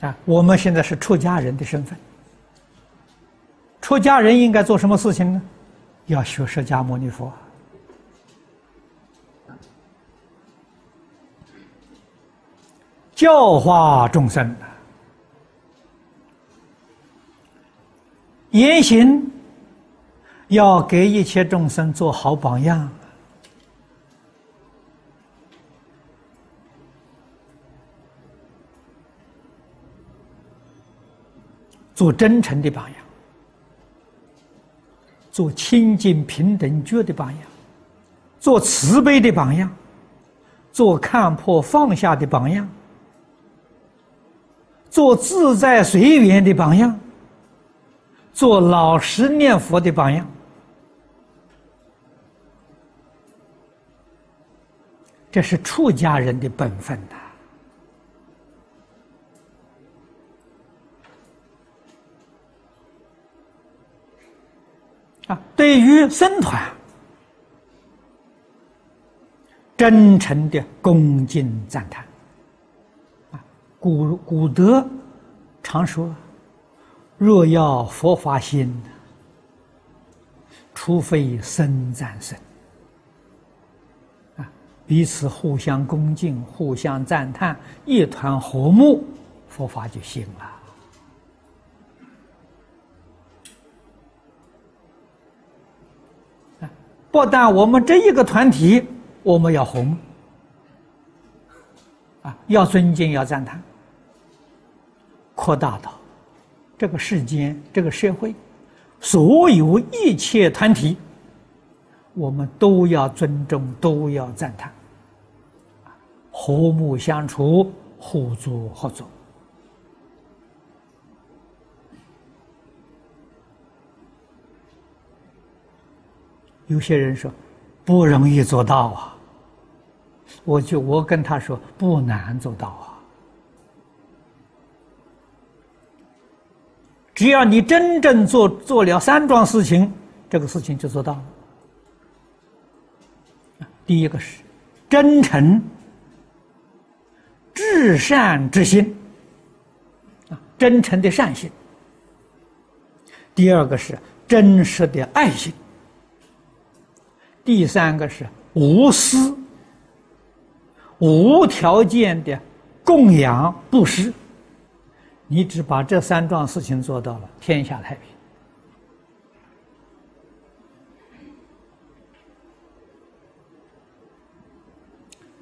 啊，我们现在是出家人的身份，出家人应该做什么事情呢？要学释迦牟尼佛，教化众生，言行要给一切众生做好榜样。做真诚的榜样，做清净平等觉的榜样，做慈悲的榜样，做看破放下的榜样，做自在随缘的榜样，做老实念佛的榜样，这是出家人的本分呐。对于僧团，真诚的恭敬赞叹。啊，古古德常说：“若要佛法心，除非僧赞僧。”啊，彼此互相恭敬，互相赞叹，一团和睦，佛法就行了。不但我们这一个团体，我们要和睦，啊，要尊敬，要赞叹，扩大到这个世间、这个社会，所有一切团体，我们都要尊重，都要赞叹，和睦相处，互助合作。有些人说不容易做到啊，我就我跟他说不难做到啊，只要你真正做做了三桩事情，这个事情就做到了。第一个是真诚、至善之心啊，真诚的善心；第二个是真实的爱心。第三个是无私、无条件的供养布施，你只把这三桩事情做到了，天下太平，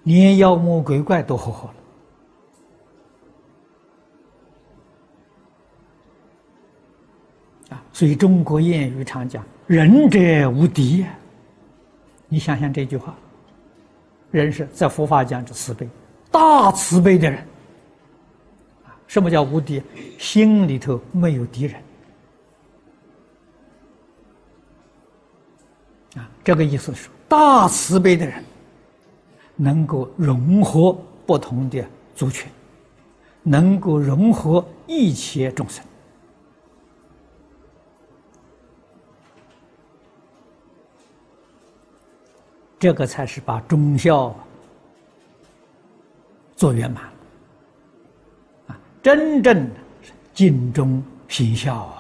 连妖魔鬼怪都活活了啊！所以中国谚语常讲：“仁者无敌。”你想想这句话，人是在佛法讲是慈悲，大慈悲的人，什么叫无敌？心里头没有敌人，啊，这个意思是大慈悲的人，能够融合不同的族群，能够融合一切众生。这个才是把忠孝做圆满啊！真正尽忠行孝啊！